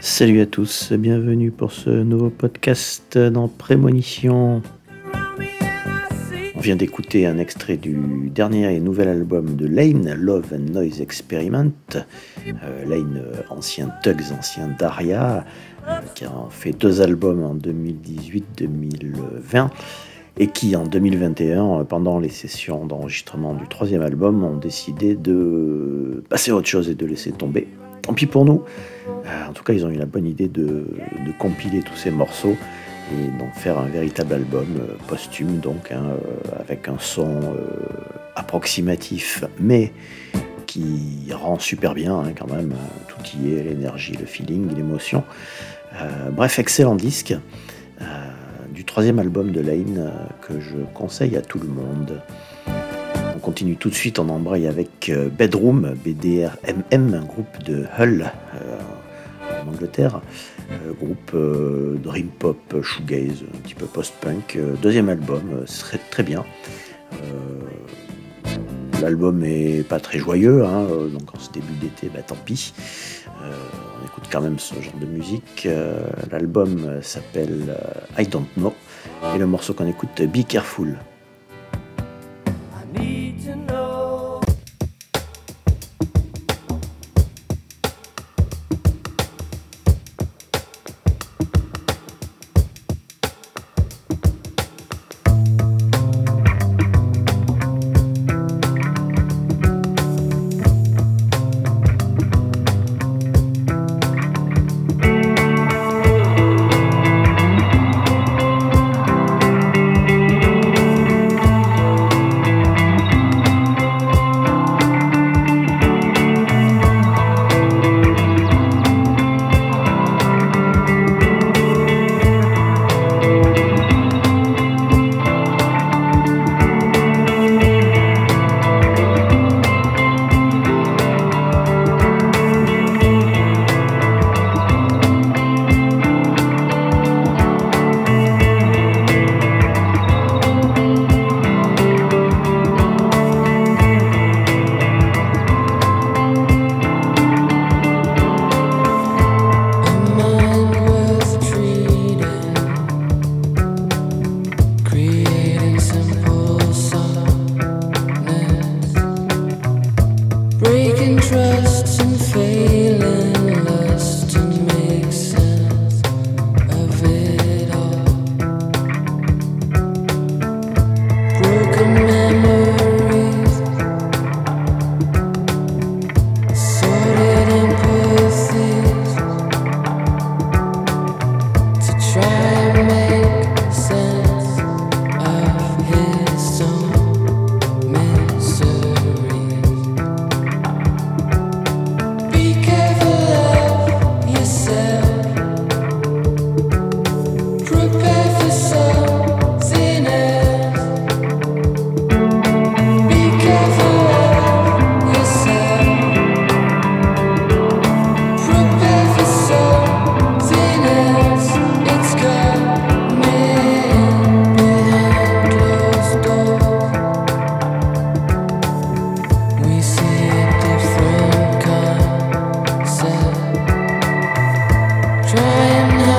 Salut à tous, bienvenue pour ce nouveau podcast dans Prémonition. On vient d'écouter un extrait du dernier et nouvel album de Lane, Love and Noise Experiment. Euh, Lane, euh, ancien Tugs, ancien Daria, euh, qui a fait deux albums en 2018-2020 et qui en 2021, pendant les sessions d'enregistrement du troisième album, ont décidé de passer à autre chose et de laisser tomber. Tant pis pour nous. en tout cas, ils ont eu la bonne idée de, compiler tous ces morceaux et d'en faire un véritable album euh, posthume, donc hein, euh, avec un son euh, approximatif, mais qui rend super bien hein, quand même. Tout y est, l'énergie, le feeling, l'émotion. bref, excellent disque du troisième album de Lane que je conseille à tout le monde. On continue tout de suite, on embraye avec Bedroom, BDRMM, un groupe de Hull en Angleterre. Euh, groupe euh, dream pop, shoegaze, un petit peu post-punk. Euh, deuxième album, très, très bien. L'album est pas très joyeux, hein, donc en ce début d'été, bah, tant pis. on écoute quand même ce genre de musique. L'album s'appelle I Don't Know et le morceau qu'on écoute, Be Careful. in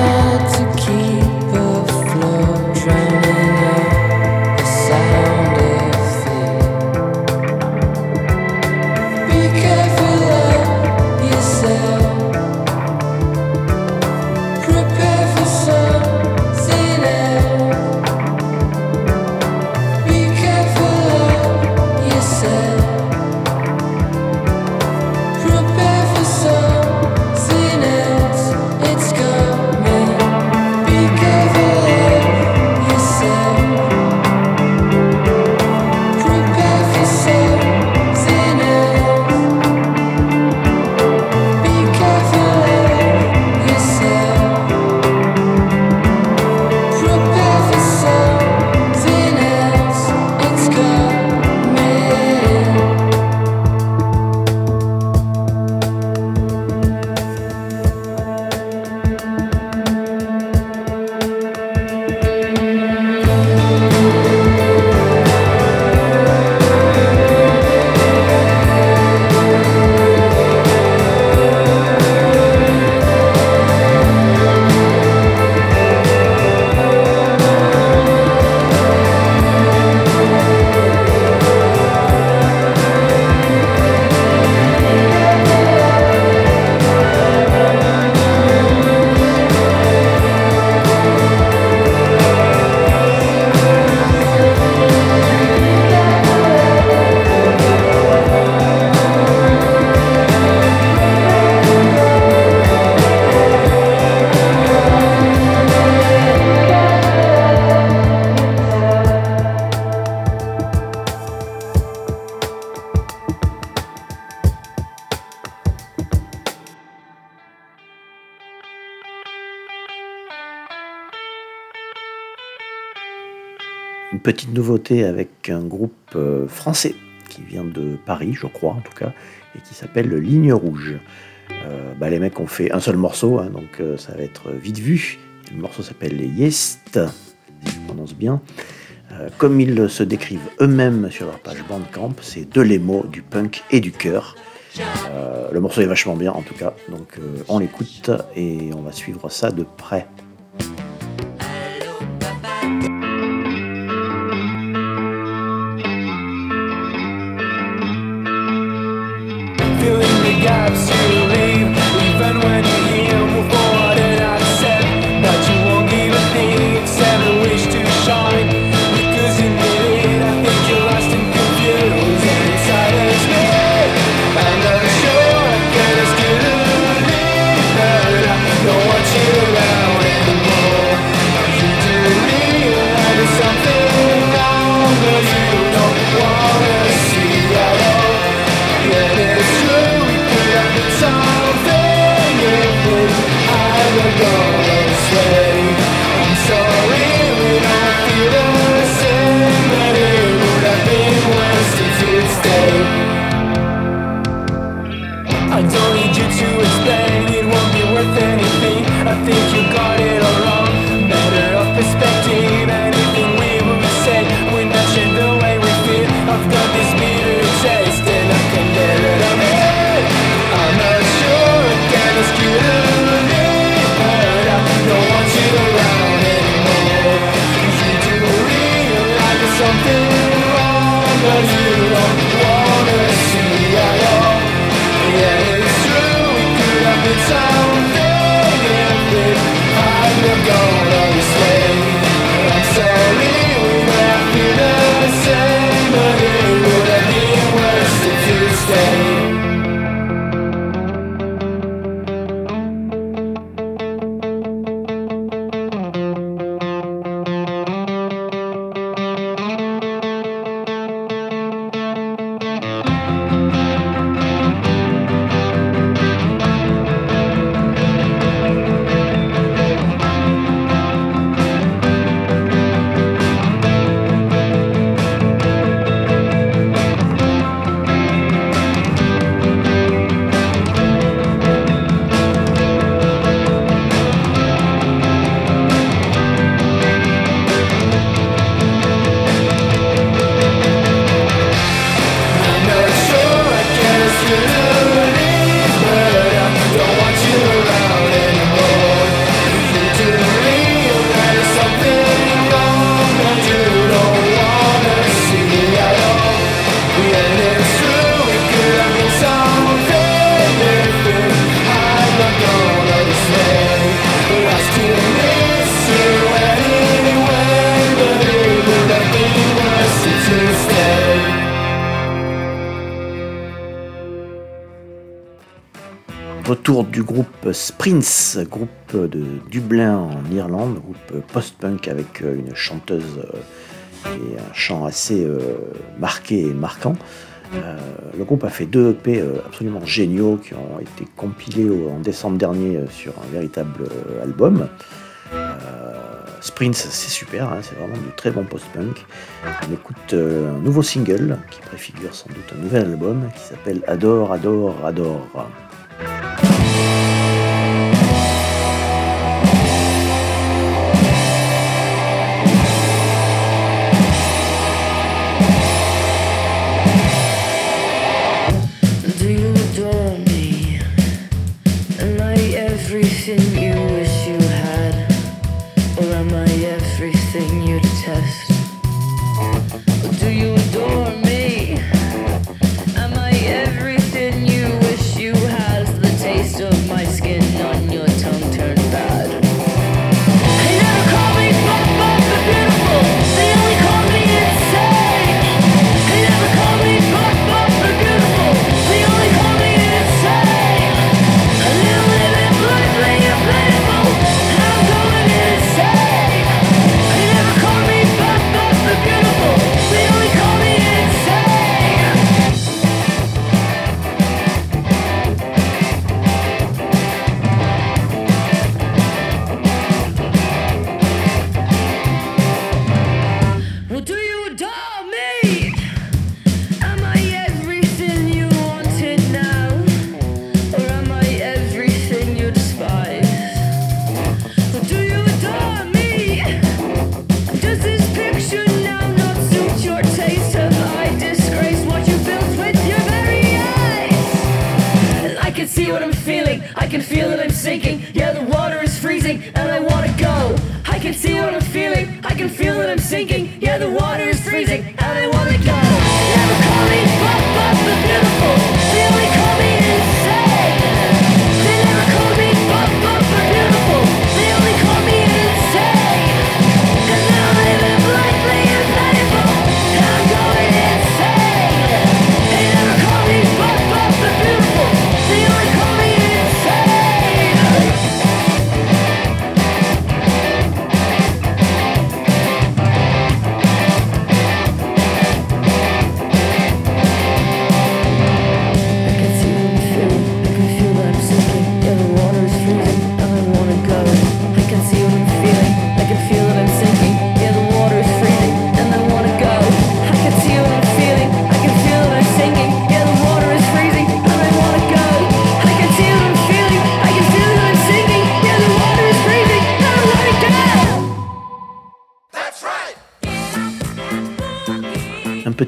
petite nouveauté avec un groupe euh, français qui vient de Paris, je crois en tout cas, et qui s'appelle Ligne Rouge. Euh, bah, les mecs ont fait un seul morceau, hein, donc euh, ça va être vite vu. Le morceau s'appelle Yest, si je prononce bien. comme ils se décrivent eux-mêmes sur leur page Bandcamp, c'est de l'émo, du punk et du cœur. le morceau est vachement bien en tout cas, donc on l'écoute et on va suivre ça de près. Sprints, groupe de Dublin en Irlande, groupe post-punk avec euh, une chanteuse euh, et un chant assez euh, marqué et marquant. le groupe a fait deux EP absolument géniaux qui ont été compilés en décembre dernier sur un véritable album. Sprints, c'est super, hein, c'est vraiment du très bon post-punk. On écoute un nouveau single qui préfigure sans doute un nouvel album qui s'appelle Adore, Adore, Adore. feel that I'm sinking. Yeah, the water is freezing.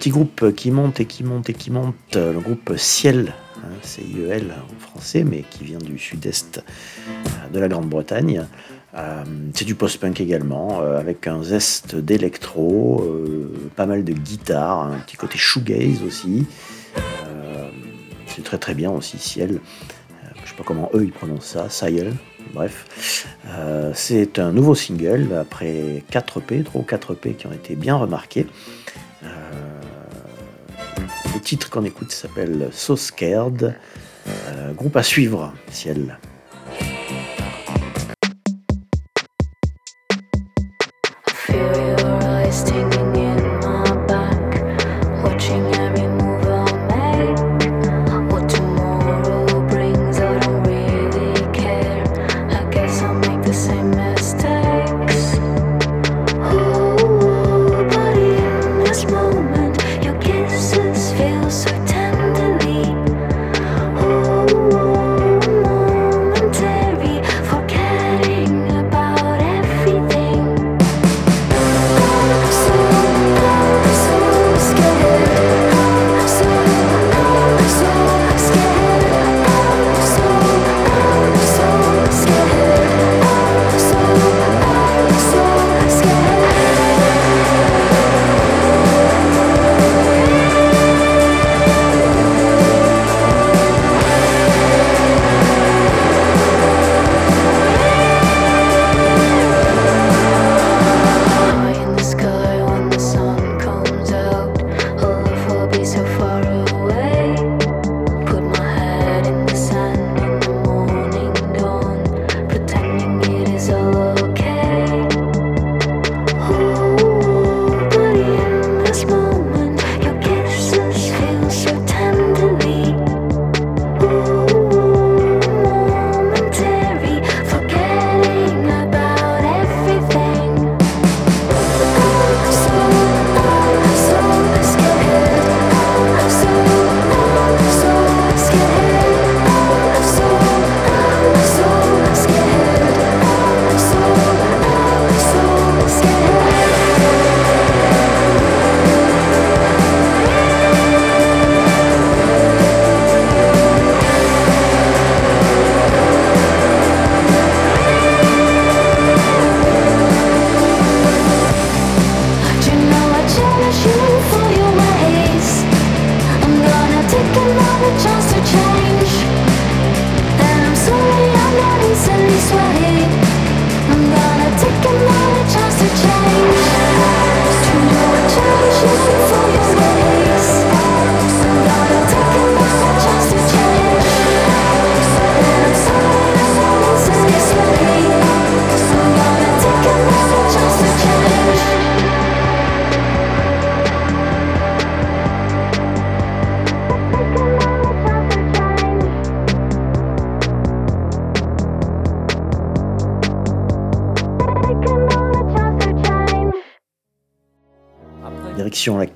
petit groupe qui monte et qui monte et qui monte, euh, le groupe Ciel, hein, C-I-E-L en français, mais qui vient du sud-est euh, de la Grande-Bretagne. Euh, c'est du post-punk également, avec un zeste d'électro, pas mal de guitare, un petit côté shoegaze aussi. c'est très très bien aussi, Ciel. je sais pas comment eux ils prononcent ça, Ciel, bref. c'est un nouveau single après 4 P, 3 ou 4 P qui ont été bien remarqués. Le titre qu'on écoute s'appelle So Scared. Euh, groupe à suivre, Ciel.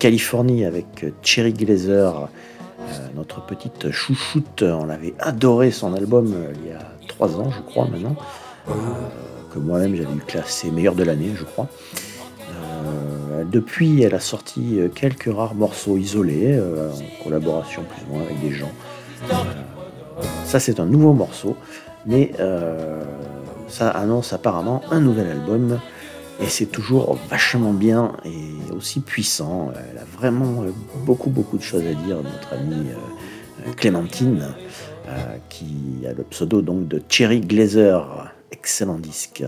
Californie avec euh, Cherry Glazer, euh, notre petite chouchoute. On avait adoré son album euh, il y a trois ans, je crois, maintenant. que moi-même j'avais classé meilleur de l'année, je crois. depuis, elle a sorti quelques rares morceaux isolés, en collaboration plus ou moins avec des gens. ça, c'est un nouveau morceau, mais ça annonce apparemment un nouvel album et c'est toujours vachement bien et aussi puissant. Elle a vraiment euh, beaucoup, beaucoup de choses à dire, notre amie euh, Clémentine, euh, qui a le pseudo donc de Cherry Glazer. Excellent disque.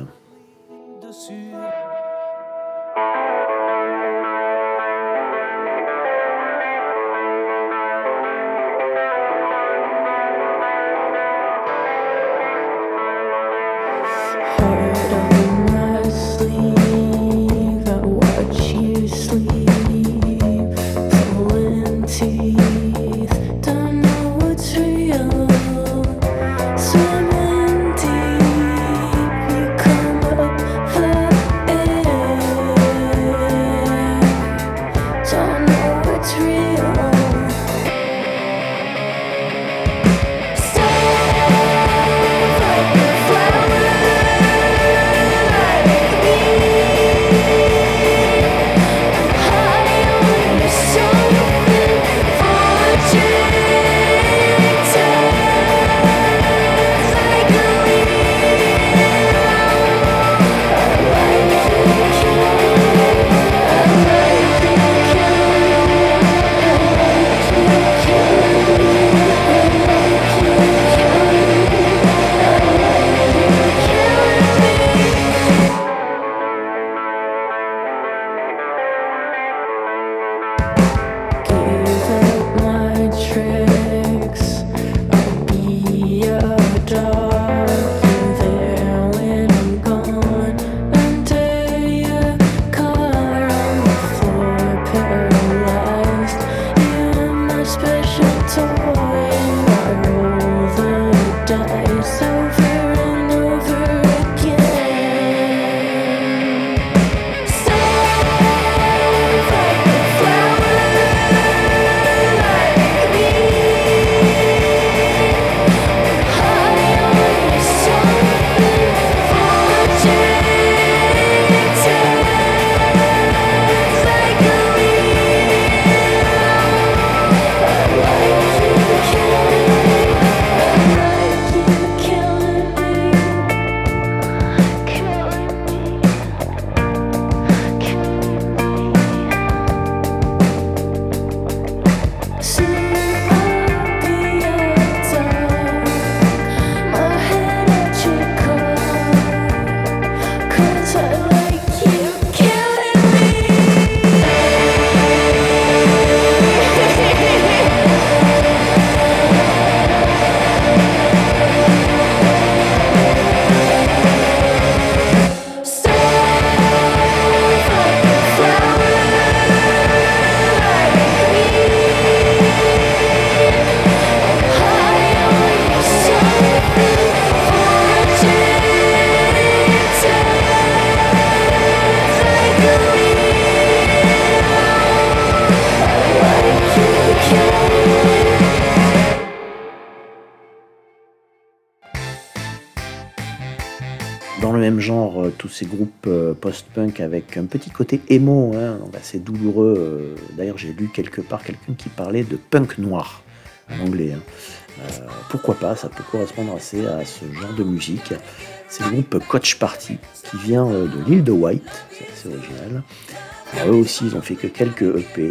Ces groupes euh, post-punk avec un petit côté émo, hein, assez douloureux. euh, D'ailleurs, j'ai lu quelque part quelqu'un qui parlait de punk noir en anglais. hein. Euh, pourquoi pas, ça peut correspondre assez à ce genre de musique. C'est le groupe Coach Party qui vient de l'île de White, c'est assez original. Eux aussi, ils ont fait que quelques EP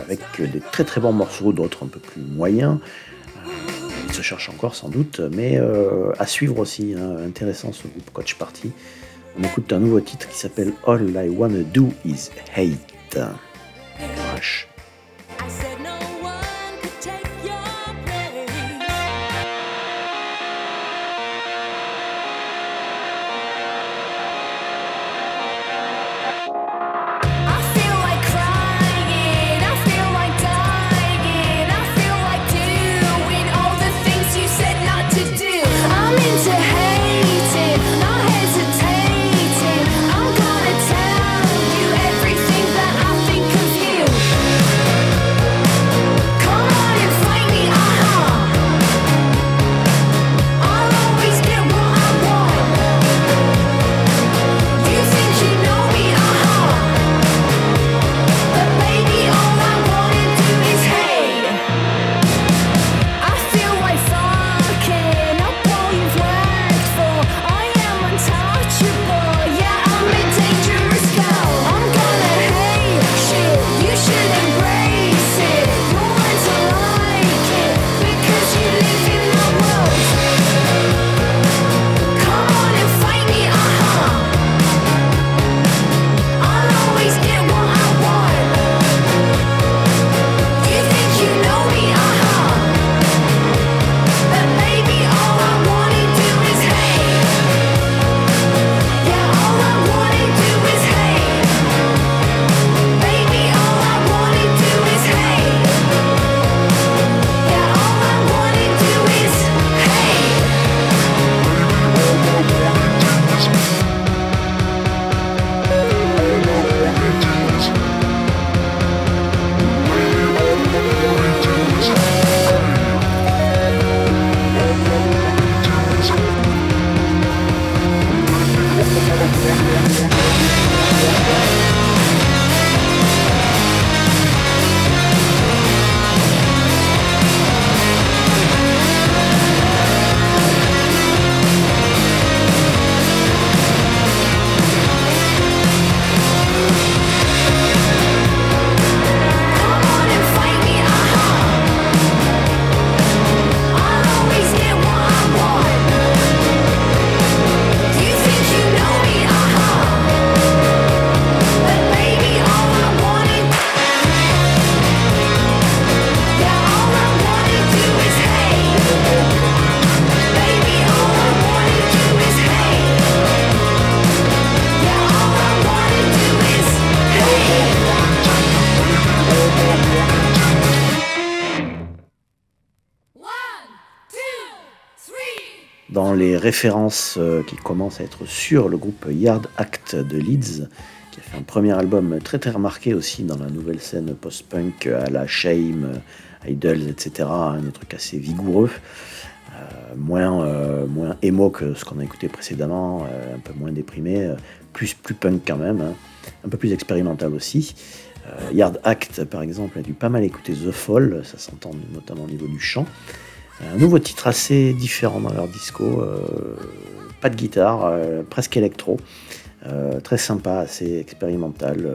avec des très très bons morceaux, d'autres un peu plus moyens. Se cherchent encore sans doute, mais euh, à suivre aussi. hein, intéressant ce groupe Coach Party. On écoute un nouveau titre qui s'appelle All I Wanna Do Is Hate. Références euh, qui commencent à être sur le groupe Yard Act de Leeds, qui a fait un premier album très très remarqué aussi dans la nouvelle scène post-punk à la Shame, Idols, etc. hein, des trucs assez vigoureux. Euh, moins, euh, moins émo que ce qu'on a écouté précédemment, euh, un peu moins déprimé, euh, plus, plus punk quand même, hein, un peu plus expérimental aussi. Euh, Yard Act, par exemple, a dû pas mal écouter The Fall, ça s'entend notamment au niveau du chant. Un nouveau titre assez différent dans leur disco, euh, pas de guitare, euh, presque électro, euh, très sympa, assez expérimental,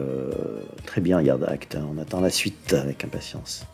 très bien Yard Act. On attend la suite avec impatience.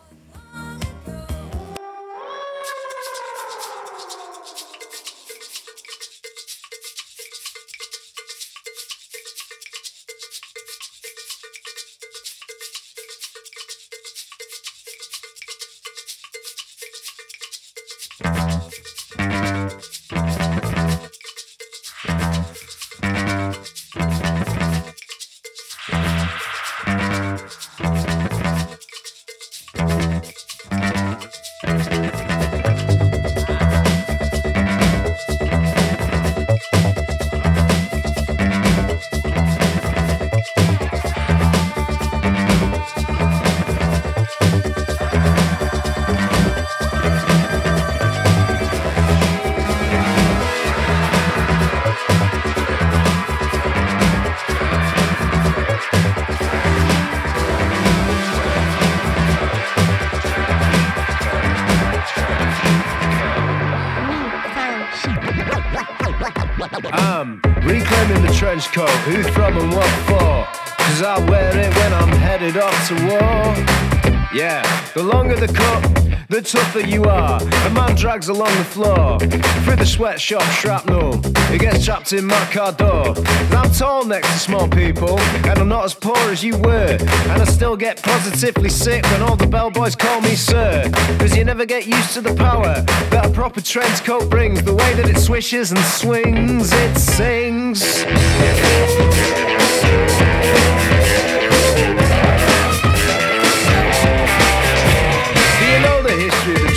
Who from and what for? Cause I wear it when I'm headed off to war. Yeah, the longer the cut, the tougher you are. A man drags along the floor through the sweatshop shrapnel. It gets trapped in my car door. And I'm tall next to small people, and I'm not as poor as you were. And I still get positively sick when all the bellboys call me sir. Cause you never get used to the power that a proper trench coat brings. The way that it swishes and swings, it sings.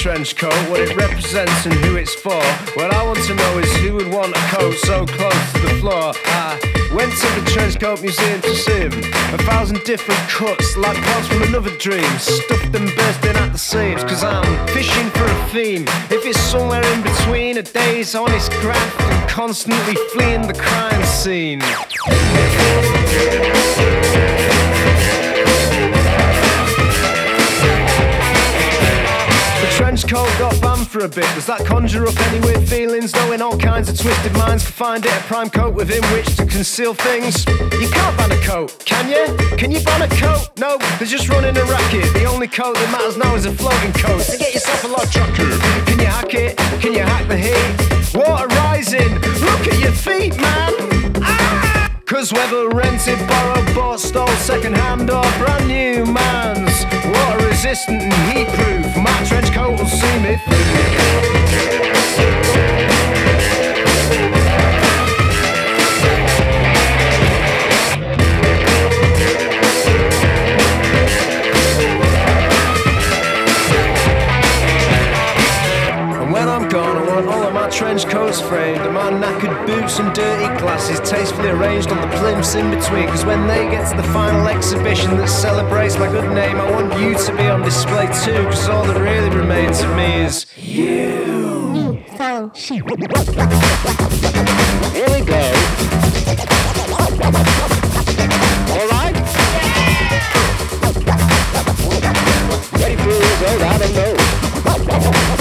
Trench coat, what it represents and who it's for? What I want to know is who would want a coat so close to the floor. I went to the trench coat museum to see 'em. A thousand different cuts, like parts from another dream, stuffed and bursting at the seams. Cause I'm fishing for a theme. If it's somewhere in between a day's honest graft and constantly fleeing the crime scene. The trench coat got banned for a bit. Does that conjure up any weird feelings? Knowing all kinds of twisted minds can find it a prime coat within which to conceal things. You can't ban a coat, can you? Can you ban a coat? No, they're just running a racket. The only coat that matters now is a floating coat. So get yourself a log jacket. Can you hack it? Can you hack the heat? Water rising. Look at your feet, man. Ah! Cause whether rented, borrowed, bought, stole, second hand or brand new man's Water resistant and heat proof, my trench coat will see me. through coats framed And my knackered boots and dirty glasses Tastefully arranged on the plimps in between. Cause when they get to the final exhibition That celebrates my good name I want you to be on display too Cause all that really remains of me is you. Here we go. Alright Ready for this, oh, I don't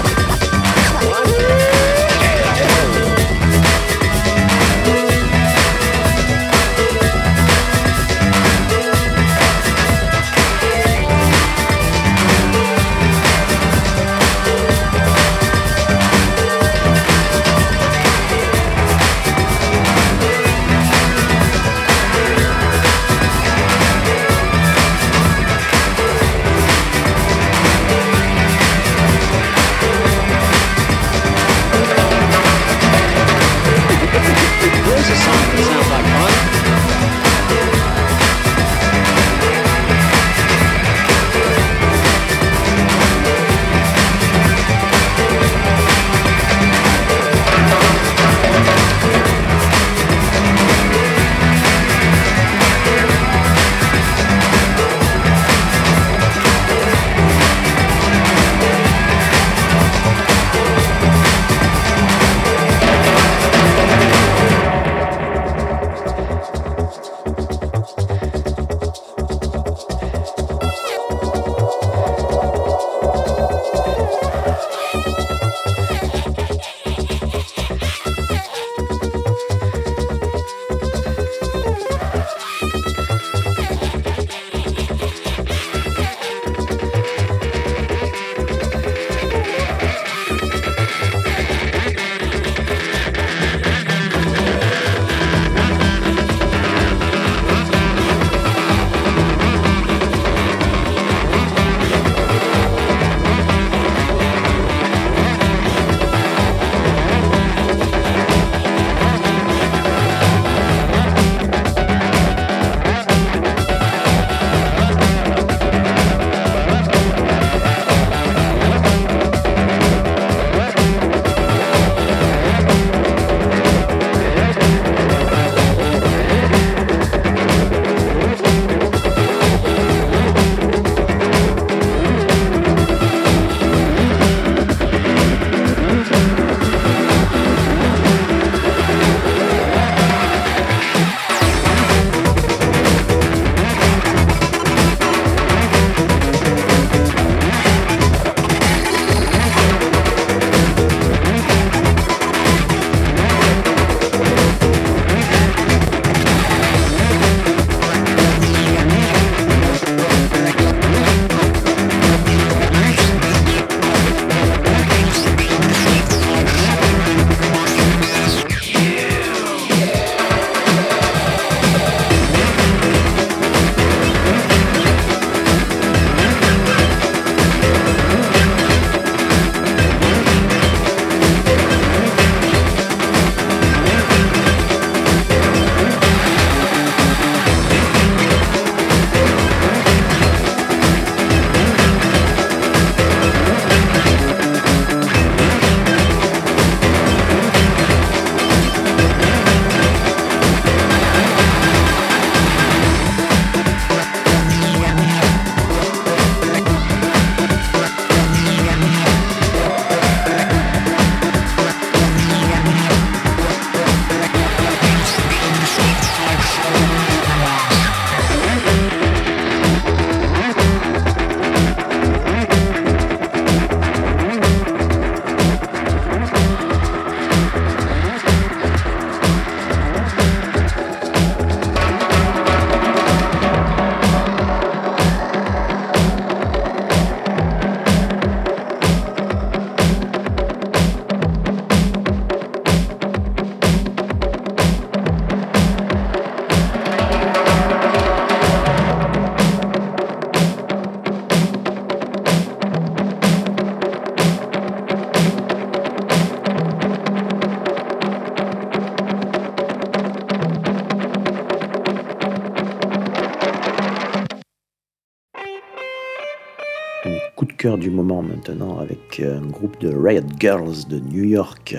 cœur du moment maintenant avec un groupe de Riot Girls de New York.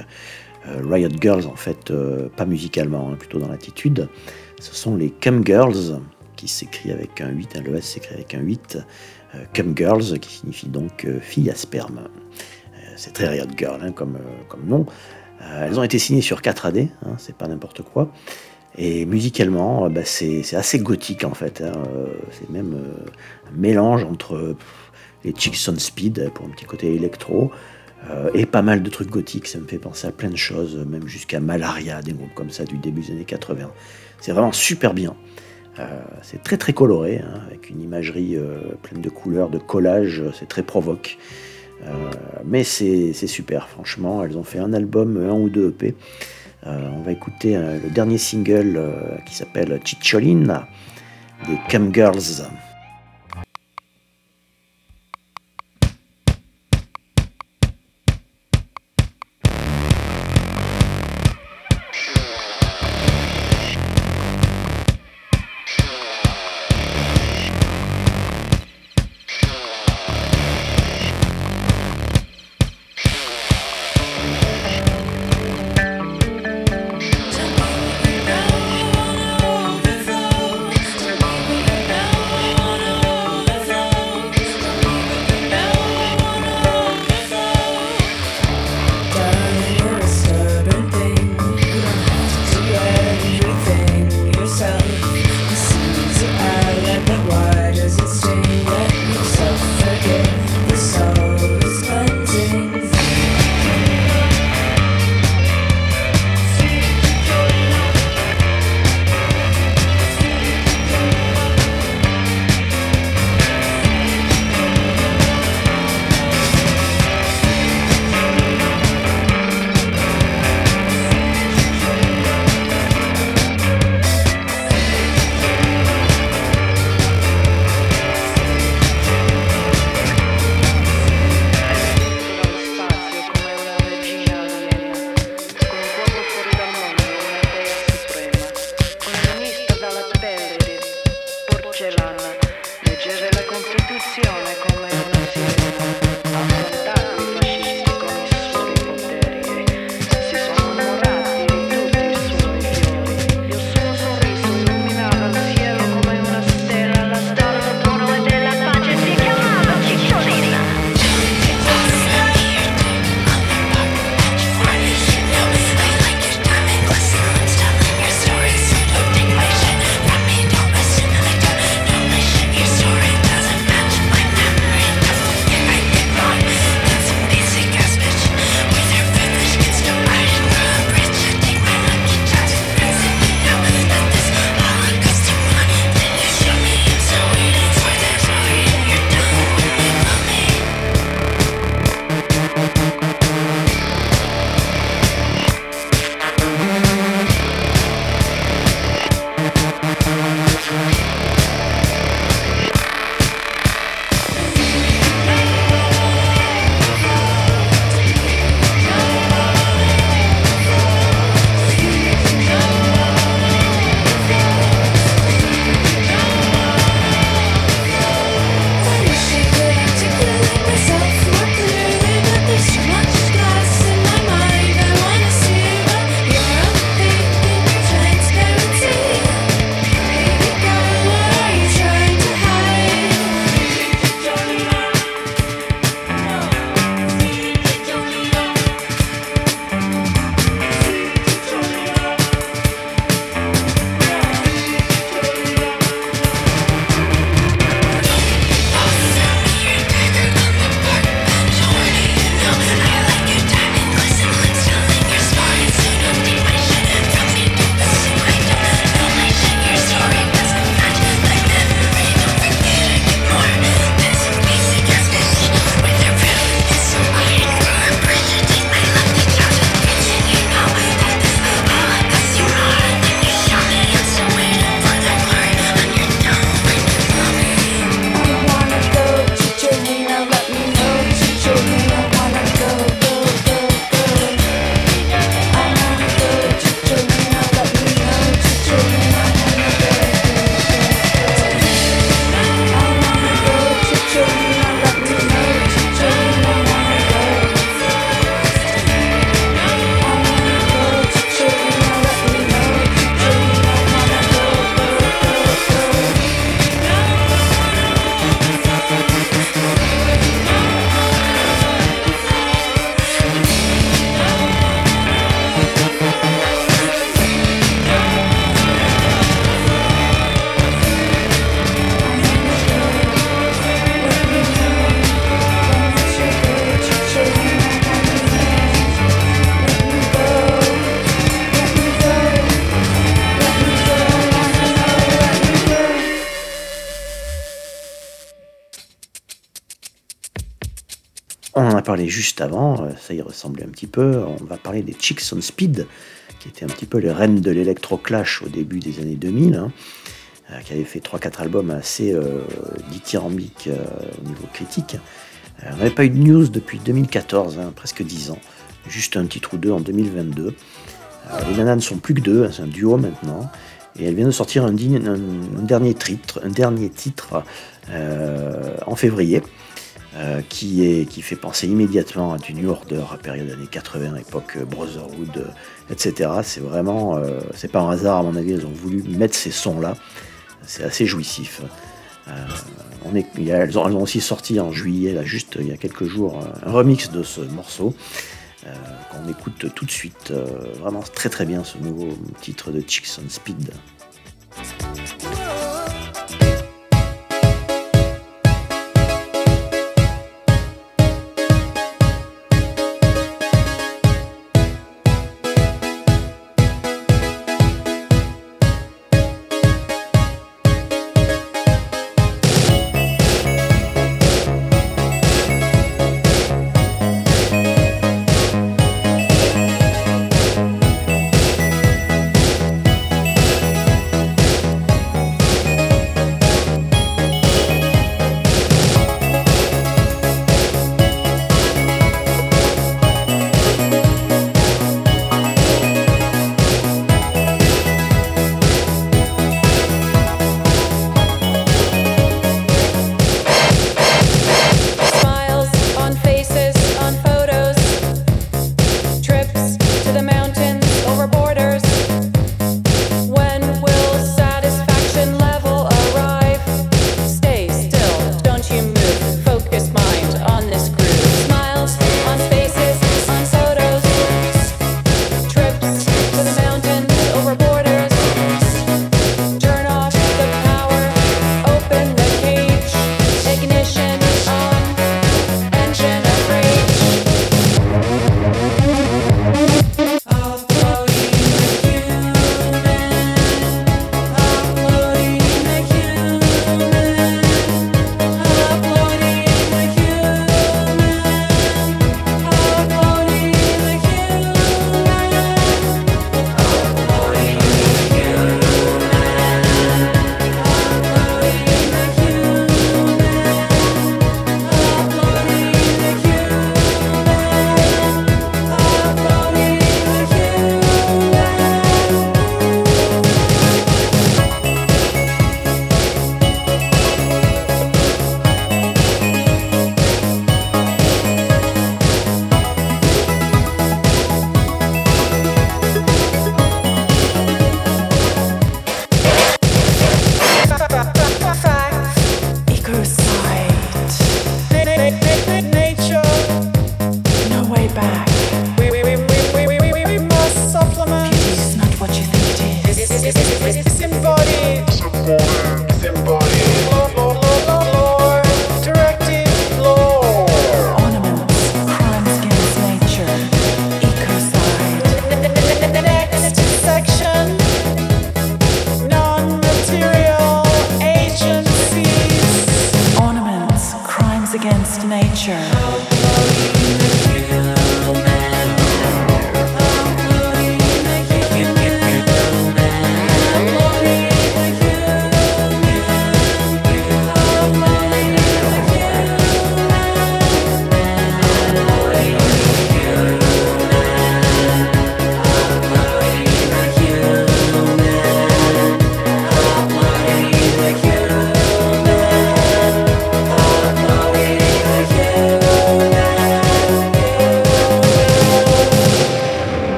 Euh, Riot Girls, en fait, euh, pas musicalement, hein, plutôt dans l'attitude. Ce sont les Cum Girls, qui s'écrit avec un 8, hein, le S s'écrit avec un 8. Euh, Cum Girls, qui signifie donc euh, fille à sperme. Euh, c'est très Riot Girl hein, comme, euh, comme nom. Euh, elles ont été signées sur 4 AD, hein, c'est pas n'importe quoi. Et musicalement, euh, bah, c'est assez gothique en fait. euh, C'est même euh, un mélange entre euh, les Chicks on Speed pour un petit côté électro euh, et pas mal de trucs gothiques. Ça me fait penser à plein de choses, même jusqu'à Malaria, des groupes comme ça du début des années 80. C'est vraiment super bien. Euh, c'est très très coloré, hein, avec une imagerie euh, pleine de couleurs, de collages, c'est très provoque. Mais c'est super, franchement. Elles ont fait un album, un ou deux EP. On va écouter le dernier single qui s'appelle Chicholina des Cam Girls. A parlé juste avant, euh, ça y ressemblait un petit peu, on va parler des Chicks on Speed, qui étaient un petit peu les reines de l'électro-clash au début des années 2000, hein, euh, qui avaient fait 3-4 albums assez euh, dithyrambiques au niveau critique. Euh, on n'avait pas eu de news depuis 2014, hein, presque 10 ans, juste un titre ou deux en 2022. Euh, les nanas ne sont plus que deux, hein, c'est un duo maintenant. Et elle vient de sortir un, dernier titre, un dernier titre en février, euh, qui, fait penser immédiatement à du New Order à période années 80, époque euh, Brotherhood, euh, etc. C'est vraiment, c'est pas un hasard à mon avis, elles ont voulu mettre ces sons-là. C'est assez jouissif. Elles, ont, elles ont aussi sorti en juillet, là, juste il y a quelques jours, un remix de ce morceau qu'on écoute tout de suite. Vraiment très très bien ce nouveau titre de Chicks on Speed.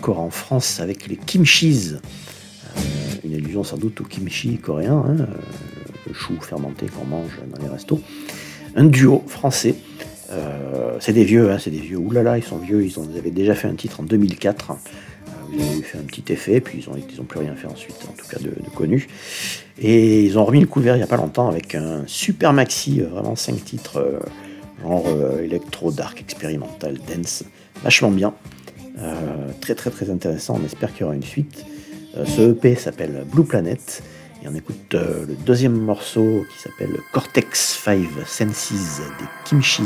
Encore en France avec les kimchis. Euh, une allusion sans doute au kimchi coréen, hein, euh, le chou fermenté qu'on mange dans les restos. Un duo français. Euh, c'est des vieux, hein, c'est des vieux. Oulala, ils sont vieux. Ils, ont, avaient déjà fait un titre en 2004. Euh, ils ont fait un petit effet, puis ils ont, ils ont plus rien fait ensuite, en tout cas de, connu. Et ils ont remis le couvert il n'y a pas longtemps avec un super maxi, vraiment 5 titres, genre électro, dark, expérimental, dance, vachement bien. Très très très intéressant, on espère qu'il y aura une suite. Euh, ce EP s'appelle Blue Planet et on écoute euh, le deuxième morceau qui s'appelle Cortex 5 Senses des Kimchis.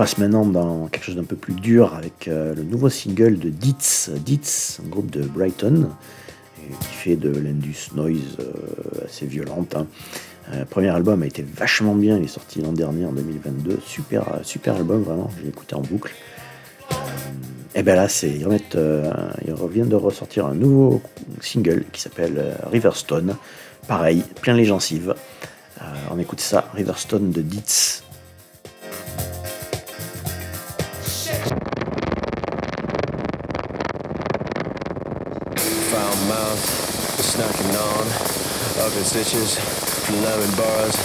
Passe maintenant dans quelque chose d'un peu plus dur avec euh, le nouveau single de Dietz, Dietz, un groupe de Brighton, qui fait de l'indus noise euh, assez violente. hein. Euh, premier album a été vachement bien, il est sorti l'an dernier en 2022, super, super album vraiment, je l'ai écouté en boucle. Et ben là, c'est, ils, reviennent de ressortir un nouveau single qui s'appelle Riverstone. Pareil, plein les gencives. On écoute ça, Riverstone de Dietz. On ugly stitches from lemon bars,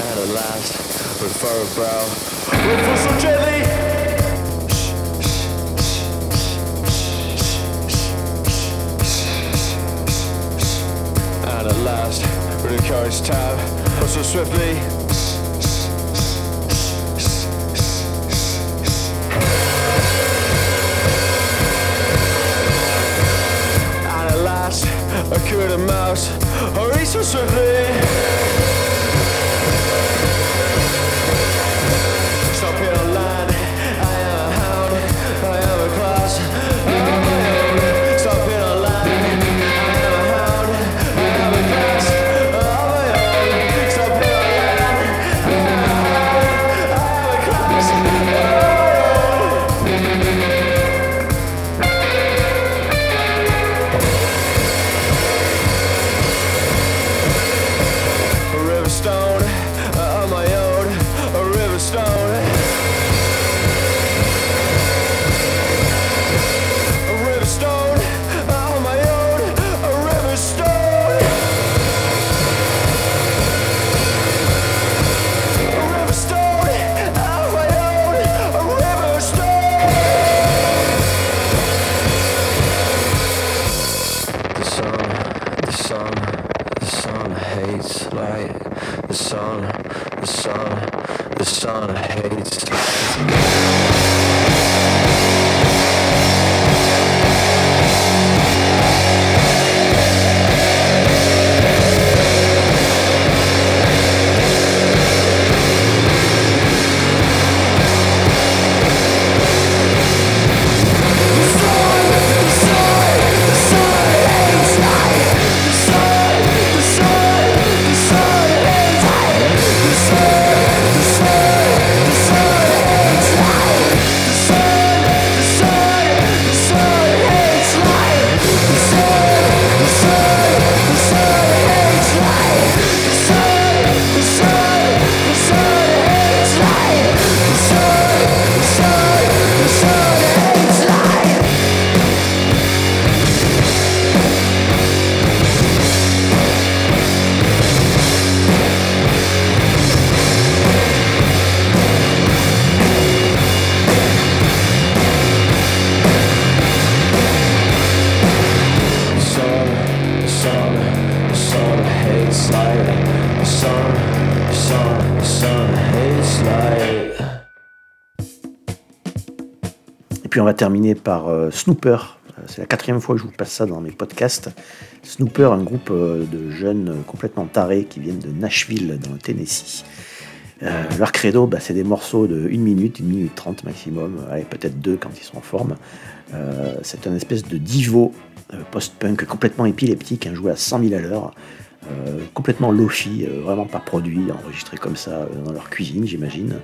and at last, with furrowed brow, with so gently. And at last, with a courage tab, so swiftly. occurred a mouse, or recently. Terminer par euh, Snooper. Euh, C'est la quatrième fois que je vous passe ça dans mes podcasts. Snooper, un groupe euh, de jeunes complètement tarés qui viennent de Nashville, dans le Tennessee. Leur credo, bah, c'est des morceaux de 1 minute, 1 minute 30 maximum, Allez, peut-être deux quand ils sont en forme. C'est un espèce de divo post-punk complètement épileptique, hein, joué à 100 000 à l'heure, complètement lofi, vraiment pas produit, enregistré comme ça dans leur cuisine, j'imagine.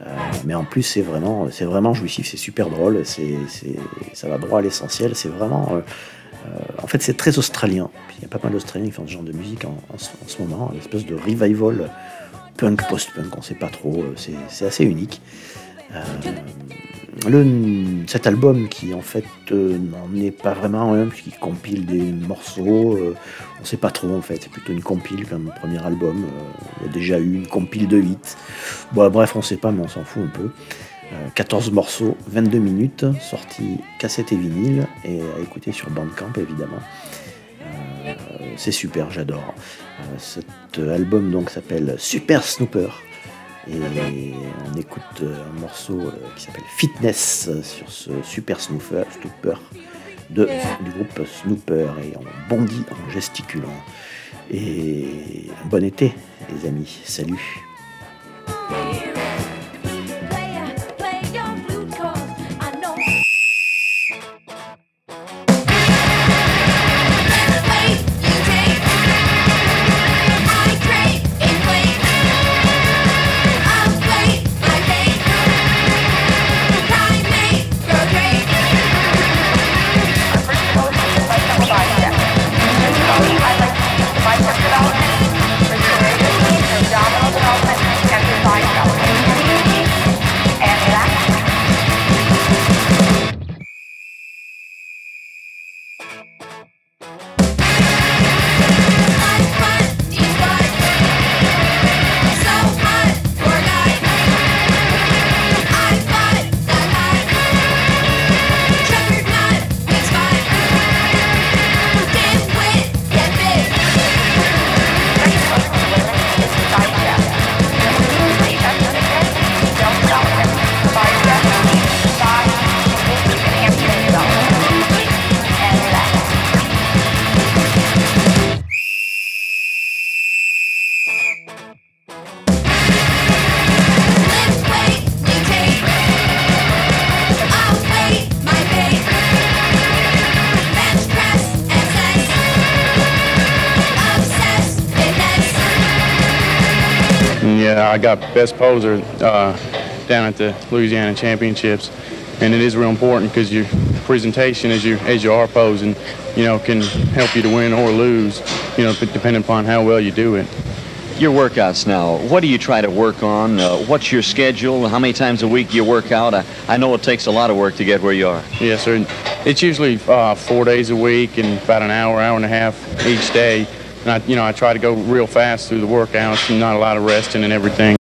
Euh, mais en plus, c'est vraiment, c'est vraiment jouissif, c'est super drôle, c'est, ça va droit à l'essentiel, c'est vraiment. euh, euh, en fait, c'est très australien. Il y a pas mal d'Australiens qui font ce genre de musique en, ce- en ce moment, une espèce de revival punk, post-punk, on sait pas trop, c'est, assez unique. Le, cet album qui en fait euh, n'en est pas vraiment un, puisqu'il compile des morceaux, euh, on sait pas trop en fait, c'est plutôt une compile comme premier album, euh, il y a déjà eu une compile de 8. Bon, bref, on sait pas, mais on s'en fout un peu. Euh, 14 morceaux, 22 minutes, sortis cassette et vinyle, et à écouter sur Bandcamp évidemment. Euh, c'est super, j'adore. Euh, cet album donc s'appelle Super Snooper. Et on écoute euh, un morceau euh, qui s'appelle Fitness euh, sur ce Super Snooper, du groupe Snooper. Et on bondit en gesticulant. Et un bon été, les amis. Salut. Got best poser uh, down at the Louisiana Championships, and it is real important because your presentation as you as you are posing, you know, can help you to win or lose, you know, depending upon how well you do it. Your workouts now, what do you try to work on? Uh, what's your schedule? How many times a week you work out? I, I know it takes a lot of work to get where you are. Yes, sir. It's usually uh, four days a week and about an hour, hour and a half each day. And I, you know, I try to go real fast through the workouts and not a lot of resting and everything.